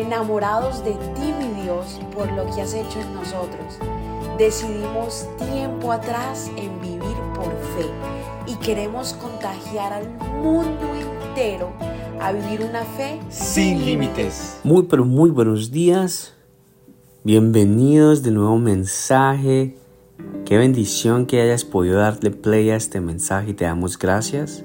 enamorados de ti, mi Dios, por lo que has hecho en nosotros. Decidimos tiempo atrás en vivir por fe y queremos contagiar al mundo entero a vivir una fe sin límites. Muy pero muy buenos días. Bienvenidos de nuevo mensaje. Qué bendición que hayas podido darle play a este mensaje y te damos gracias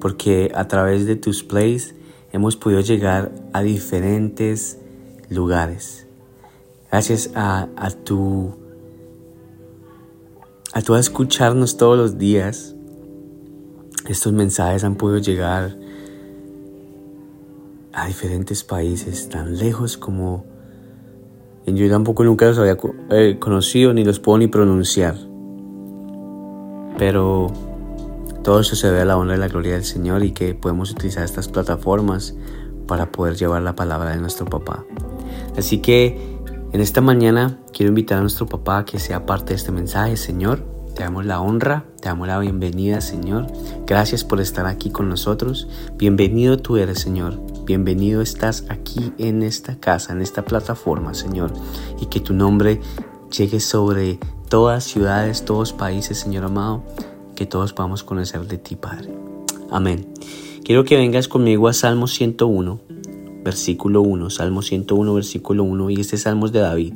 porque a través de tus plays hemos podido llegar a diferentes lugares. Gracias a, a tu a tu escucharnos todos los días. Estos mensajes han podido llegar a diferentes países tan lejos como yo tampoco nunca los había eh, conocido ni los puedo ni pronunciar. Pero todo eso se ve a la honra y la gloria del Señor y que podemos utilizar estas plataformas para poder llevar la palabra de nuestro papá. Así que en esta mañana quiero invitar a nuestro papá a que sea parte de este mensaje. Señor, te damos la honra, te damos la bienvenida, Señor. Gracias por estar aquí con nosotros. Bienvenido tú eres, Señor. Bienvenido estás aquí en esta casa, en esta plataforma, Señor. Y que tu nombre llegue sobre todas ciudades, todos países, Señor amado. Que todos podamos conocer de ti, Padre. Amén. Quiero que vengas conmigo a Salmo 101, versículo 1. Salmo 101, versículo 1. Y este Salmo es de David.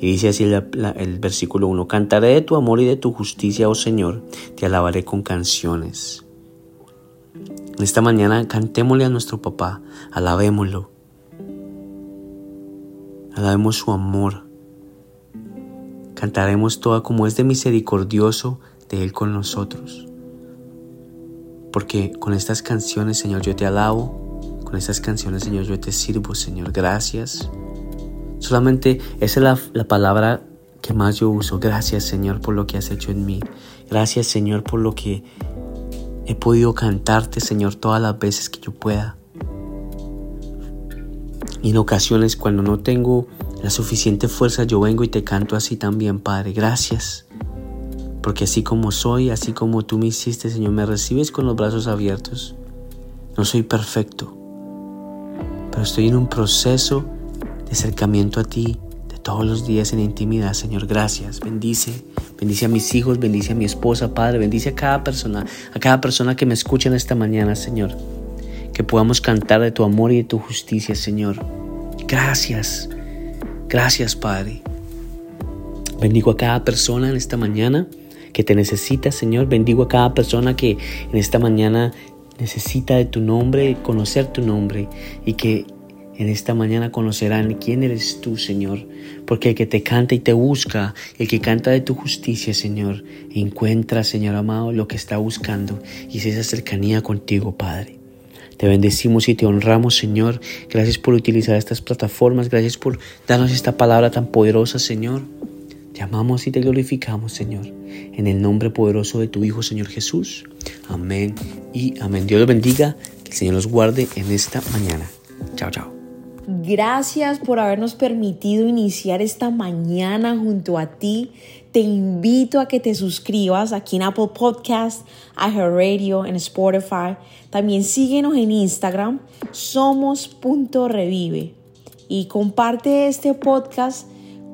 Y dice así el, versículo 1, Cantaré de tu amor y de tu justicia, oh Señor, te alabaré con canciones. En esta mañana cantémosle a nuestro papá, alabémoslo. Alabemos su amor. Cantaremos toda como es de misericordioso de Él con nosotros. Porque con estas canciones, Señor, yo te alabo. Con estas canciones, Señor, yo te sirvo, Señor. Gracias. Solamente esa es la, palabra que más yo uso. Gracias Señor por lo que has hecho en mí. Gracias Señor por lo que he podido cantarte Señor todas las veces que yo pueda. Y en ocasiones cuando no tengo la suficiente fuerza yo vengo y te canto así también Padre. Gracias. Porque así como soy, así como tú me hiciste Señor, me recibes con los brazos abiertos. No soy perfecto. Pero estoy en un proceso de acercamiento a ti de todos los días en intimidad. Señor, gracias. Bendice, bendice a mis hijos, bendice a mi esposa, Padre, bendice a cada persona, a cada persona que me escucha en esta mañana, Señor. Que podamos cantar de tu amor y de tu justicia, Señor. Gracias. Gracias, Padre. Bendigo a cada persona en esta mañana que te necesita, Señor. Bendigo a cada persona que en esta mañana necesita de tu nombre, conocer tu nombre y que en esta mañana conocerán quién eres tú, Señor, porque el que te canta y te busca, el que canta de tu justicia, Señor, encuentra, Señor amado, lo que está buscando y es esa cercanía contigo, Padre. Te bendecimos y te honramos, Señor. Gracias por utilizar estas plataformas, gracias por darnos esta palabra tan poderosa, Señor. Te amamos y te glorificamos, Señor. En el nombre poderoso de tu Hijo, Señor Jesús. Amén y amén. Dios los bendiga, que el Señor los guarde en esta mañana. Chao, chao. Gracias por habernos permitido iniciar esta mañana junto a ti. Te invito a que te suscribas aquí en Apple Podcast, Radio, en Spotify. También síguenos en Instagram, somos.revive. Y comparte este podcast